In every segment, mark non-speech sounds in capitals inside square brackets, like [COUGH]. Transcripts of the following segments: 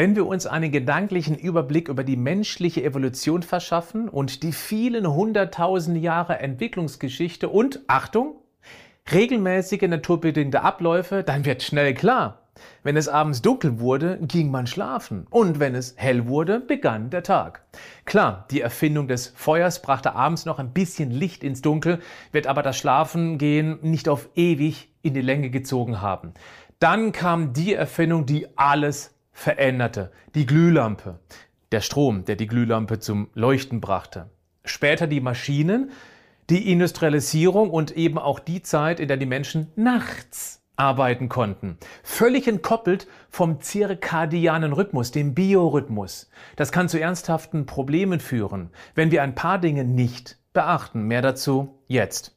Wenn wir uns einen gedanklichen Überblick über die menschliche Evolution verschaffen und die vielen hunderttausend Jahre Entwicklungsgeschichte und, Achtung, regelmäßige naturbedingte Abläufe, dann wird schnell klar, wenn es abends dunkel wurde, ging man schlafen. Und wenn es hell wurde, begann der Tag. Klar, die Erfindung des Feuers brachte abends noch ein bisschen Licht ins Dunkel, wird aber das Schlafengehen nicht auf ewig in die Länge gezogen haben. Dann kam die Erfindung, die alles veränderte. Die Glühlampe. Der Strom, der die Glühlampe zum Leuchten brachte. Später die Maschinen, die Industrialisierung und eben auch die Zeit, in der die Menschen nachts arbeiten konnten. Völlig entkoppelt vom zirkadianen Rhythmus, dem Biorhythmus. Das kann zu ernsthaften Problemen führen, wenn wir ein paar Dinge nicht beachten. Mehr dazu jetzt.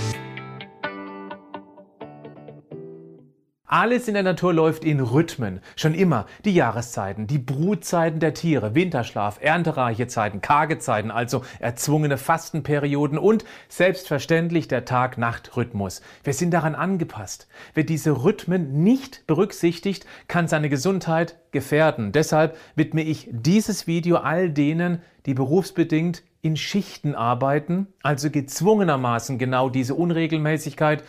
Alles in der Natur läuft in Rhythmen. Schon immer. Die Jahreszeiten, die Brutzeiten der Tiere, Winterschlaf, erntereiche Zeiten, karge Zeiten, also erzwungene Fastenperioden und selbstverständlich der Tag-Nacht-Rhythmus. Wir sind daran angepasst. Wer diese Rhythmen nicht berücksichtigt, kann seine Gesundheit gefährden. Deshalb widme ich dieses Video all denen, die berufsbedingt in Schichten arbeiten, also gezwungenermaßen genau diese Unregelmäßigkeit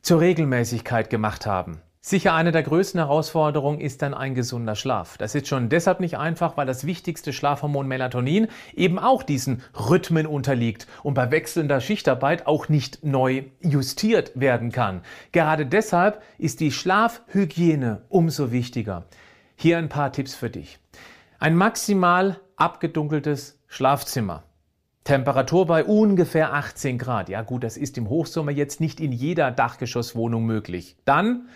zur Regelmäßigkeit gemacht haben. Sicher eine der größten Herausforderungen ist dann ein gesunder Schlaf. Das ist schon deshalb nicht einfach, weil das wichtigste Schlafhormon Melatonin eben auch diesen Rhythmen unterliegt und bei wechselnder Schichtarbeit auch nicht neu justiert werden kann. Gerade deshalb ist die Schlafhygiene umso wichtiger. Hier ein paar Tipps für dich. Ein maximal abgedunkeltes Schlafzimmer. Temperatur bei ungefähr 18 Grad. Ja gut, das ist im Hochsommer jetzt nicht in jeder Dachgeschosswohnung möglich. Dann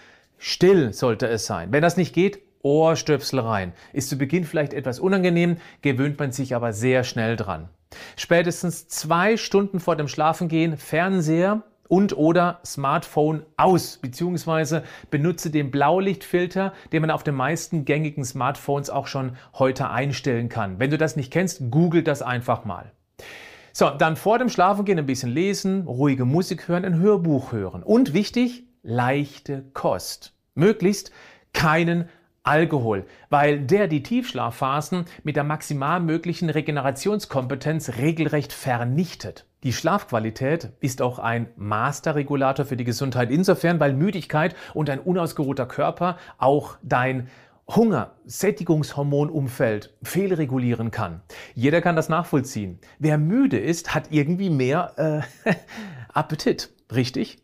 Still sollte es sein. Wenn das nicht geht, Ohrstöpsel rein. Ist zu Beginn vielleicht etwas unangenehm, gewöhnt man sich aber sehr schnell dran. Spätestens zwei Stunden vor dem Schlafengehen Fernseher und oder Smartphone aus, beziehungsweise benutze den Blaulichtfilter, den man auf den meisten gängigen Smartphones auch schon heute einstellen kann. Wenn du das nicht kennst, google das einfach mal. So, dann vor dem Schlafengehen ein bisschen lesen, ruhige Musik hören, ein Hörbuch hören. Und wichtig, leichte Kost möglichst keinen Alkohol, weil der die Tiefschlafphasen mit der maximal möglichen Regenerationskompetenz regelrecht vernichtet. Die Schlafqualität ist auch ein Masterregulator für die Gesundheit insofern, weil Müdigkeit und ein unausgeruhter Körper auch dein Hunger, Sättigungshormonumfeld fehlregulieren kann. Jeder kann das nachvollziehen. Wer müde ist, hat irgendwie mehr äh, [LAUGHS] Appetit, richtig?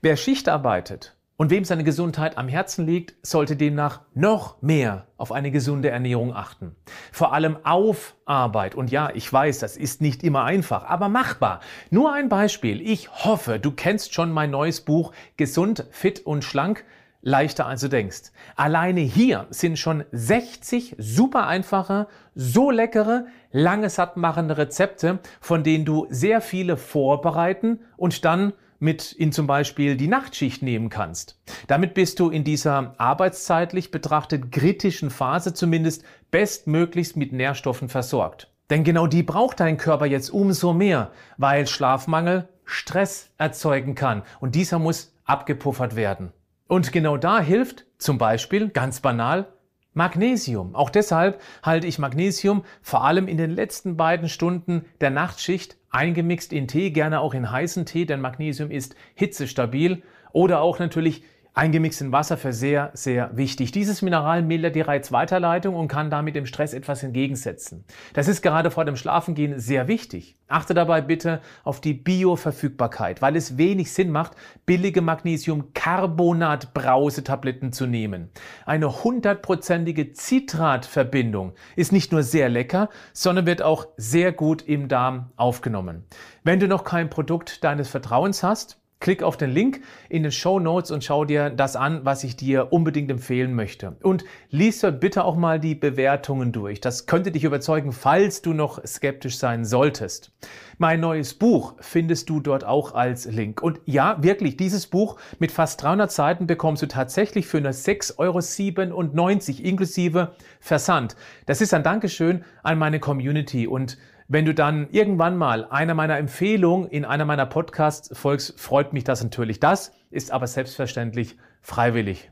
Wer Schicht arbeitet und wem seine Gesundheit am Herzen liegt, sollte demnach noch mehr auf eine gesunde Ernährung achten. Vor allem auf Arbeit. Und ja, ich weiß, das ist nicht immer einfach, aber machbar. Nur ein Beispiel. Ich hoffe, du kennst schon mein neues Buch Gesund, fit und schlank. Leichter als du denkst. Alleine hier sind schon 60 super einfache, so leckere, lange sattmachende Rezepte, von denen du sehr viele vorbereiten und dann mit in zum Beispiel die Nachtschicht nehmen kannst. Damit bist du in dieser arbeitszeitlich betrachtet kritischen Phase zumindest bestmöglichst mit Nährstoffen versorgt. Denn genau die braucht dein Körper jetzt umso mehr, weil Schlafmangel Stress erzeugen kann und dieser muss abgepuffert werden. Und genau da hilft zum Beispiel ganz banal Magnesium. Auch deshalb halte ich Magnesium vor allem in den letzten beiden Stunden der Nachtschicht eingemixt in Tee, gerne auch in heißen Tee, denn Magnesium ist hitzestabil. Oder auch natürlich Eingemixt in Wasser für sehr, sehr wichtig. Dieses Mineral mildert die Reizweiterleitung und kann damit dem Stress etwas entgegensetzen. Das ist gerade vor dem Schlafengehen sehr wichtig. Achte dabei bitte auf die Bioverfügbarkeit, weil es wenig Sinn macht, billige Magnesiumcarbonat-Brausetabletten zu nehmen. Eine hundertprozentige Zitratverbindung ist nicht nur sehr lecker, sondern wird auch sehr gut im Darm aufgenommen. Wenn du noch kein Produkt deines Vertrauens hast, Klick auf den Link in den Show Notes und schau dir das an, was ich dir unbedingt empfehlen möchte. Und lies dort bitte auch mal die Bewertungen durch. Das könnte dich überzeugen, falls du noch skeptisch sein solltest. Mein neues Buch findest du dort auch als Link. Und ja, wirklich, dieses Buch mit fast 300 Seiten bekommst du tatsächlich für nur 6,97 Euro inklusive Versand. Das ist ein Dankeschön an meine Community und wenn du dann irgendwann mal einer meiner Empfehlungen in einer meiner Podcasts folgst, freut mich das natürlich. Das ist aber selbstverständlich freiwillig.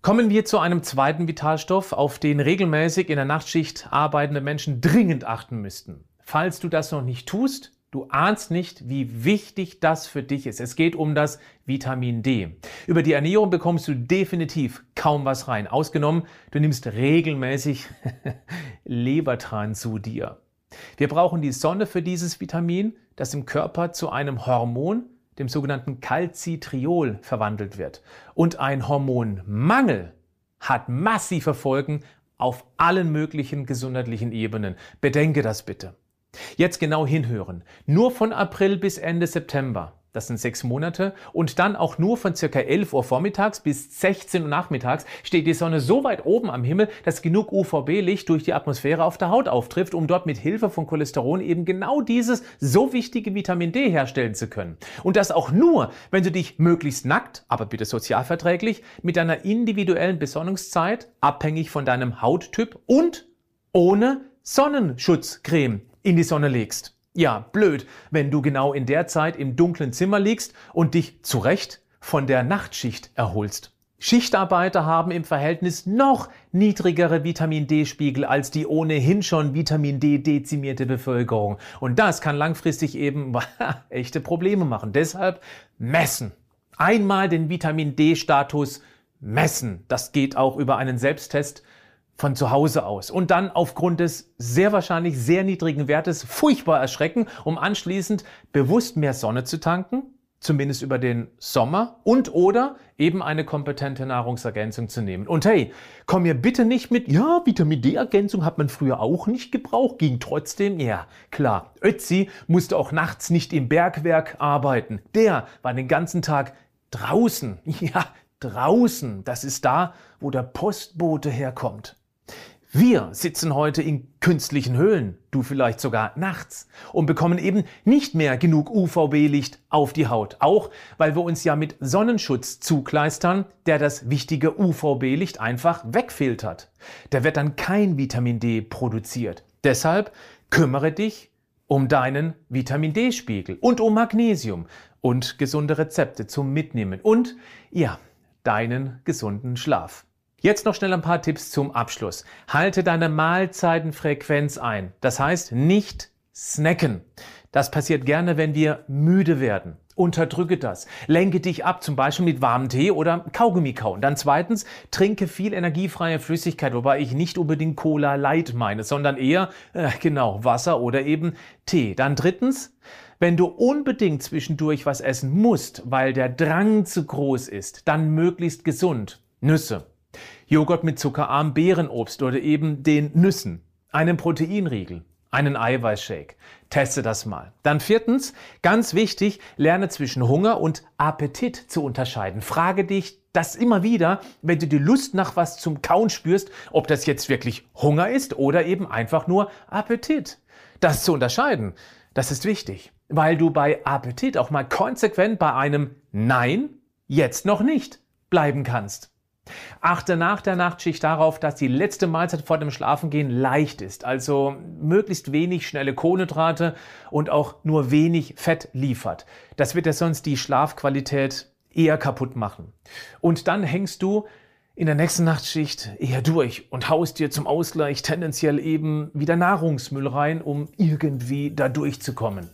Kommen wir zu einem zweiten Vitalstoff, auf den regelmäßig in der Nachtschicht arbeitende Menschen dringend achten müssten. Falls du das noch nicht tust, Du ahnst nicht, wie wichtig das für dich ist. Es geht um das Vitamin D. Über die Ernährung bekommst du definitiv kaum was rein. Ausgenommen, du nimmst regelmäßig [LAUGHS] Lebertran zu dir. Wir brauchen die Sonne für dieses Vitamin, das im Körper zu einem Hormon, dem sogenannten Calcitriol, verwandelt wird. Und ein Hormonmangel hat massive Folgen auf allen möglichen gesundheitlichen Ebenen. Bedenke das bitte. Jetzt genau hinhören. Nur von April bis Ende September das sind sechs Monate, und dann auch nur von circa 11 Uhr vormittags bis 16 Uhr nachmittags steht die Sonne so weit oben am Himmel, dass genug UVB-Licht durch die Atmosphäre auf der Haut auftrifft, um dort mit Hilfe von Cholesteron eben genau dieses so wichtige Vitamin D herstellen zu können. Und das auch nur, wenn du dich möglichst nackt, aber bitte sozialverträglich, mit deiner individuellen Besonnungszeit, abhängig von deinem Hauttyp und ohne Sonnenschutzcreme in die Sonne legst. Ja, blöd, wenn du genau in der Zeit im dunklen Zimmer liegst und dich zu Recht von der Nachtschicht erholst. Schichtarbeiter haben im Verhältnis noch niedrigere Vitamin D-Spiegel als die ohnehin schon Vitamin D dezimierte Bevölkerung. Und das kann langfristig eben [LAUGHS] echte Probleme machen. Deshalb messen. Einmal den Vitamin D-Status messen. Das geht auch über einen Selbsttest von zu Hause aus und dann aufgrund des sehr wahrscheinlich sehr niedrigen Wertes furchtbar erschrecken, um anschließend bewusst mehr Sonne zu tanken, zumindest über den Sommer und oder eben eine kompetente Nahrungsergänzung zu nehmen. Und hey, komm mir bitte nicht mit, ja, Vitamin D-Ergänzung hat man früher auch nicht gebraucht, ging trotzdem, ja, klar. Ötzi musste auch nachts nicht im Bergwerk arbeiten. Der war den ganzen Tag draußen. [LAUGHS] Ja, draußen. Das ist da, wo der Postbote herkommt. Wir sitzen heute in künstlichen Höhlen, du vielleicht sogar nachts, und bekommen eben nicht mehr genug UVB-Licht auf die Haut. Auch weil wir uns ja mit Sonnenschutz zukleistern, der das wichtige UVB-Licht einfach wegfiltert. Da wird dann kein Vitamin D produziert. Deshalb kümmere dich um deinen Vitamin D-Spiegel und um Magnesium und gesunde Rezepte zum Mitnehmen und ja, deinen gesunden Schlaf. Jetzt noch schnell ein paar Tipps zum Abschluss. Halte deine Mahlzeitenfrequenz ein. Das heißt, nicht snacken. Das passiert gerne, wenn wir müde werden. Unterdrücke das. Lenke dich ab, zum Beispiel mit warmem Tee oder Kaugummi kauen. Dann zweitens, trinke viel energiefreie Flüssigkeit, wobei ich nicht unbedingt Cola Light meine, sondern eher, äh, genau, Wasser oder eben Tee. Dann drittens, wenn du unbedingt zwischendurch was essen musst, weil der Drang zu groß ist, dann möglichst gesund. Nüsse, Joghurt mit zuckerarm Beerenobst oder eben den Nüssen, einen Proteinriegel, einen Eiweißshake. Teste das mal. Dann viertens, ganz wichtig, lerne zwischen Hunger und Appetit zu unterscheiden. Frage dich das immer wieder, wenn du die Lust nach was zum Kauen spürst, ob das jetzt wirklich Hunger ist oder eben einfach nur Appetit. Das zu unterscheiden, das ist wichtig, weil du bei Appetit auch mal konsequent bei einem Nein, jetzt noch nicht bleiben kannst. Achte nach der Nachtschicht darauf, dass die letzte Mahlzeit vor dem Schlafengehen leicht ist, also möglichst wenig schnelle Kohlenhydrate und auch nur wenig Fett liefert. Das wird ja sonst die Schlafqualität eher kaputt machen. Und dann hängst du in der nächsten Nachtschicht eher durch und haust dir zum Ausgleich tendenziell eben wieder Nahrungsmüll rein, um irgendwie da durchzukommen.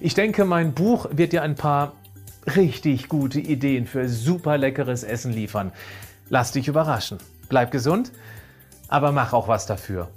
Ich denke, mein Buch wird dir ein paar richtig gute Ideen für super leckeres Essen liefern. Lass dich überraschen. Bleib gesund, aber mach auch was dafür.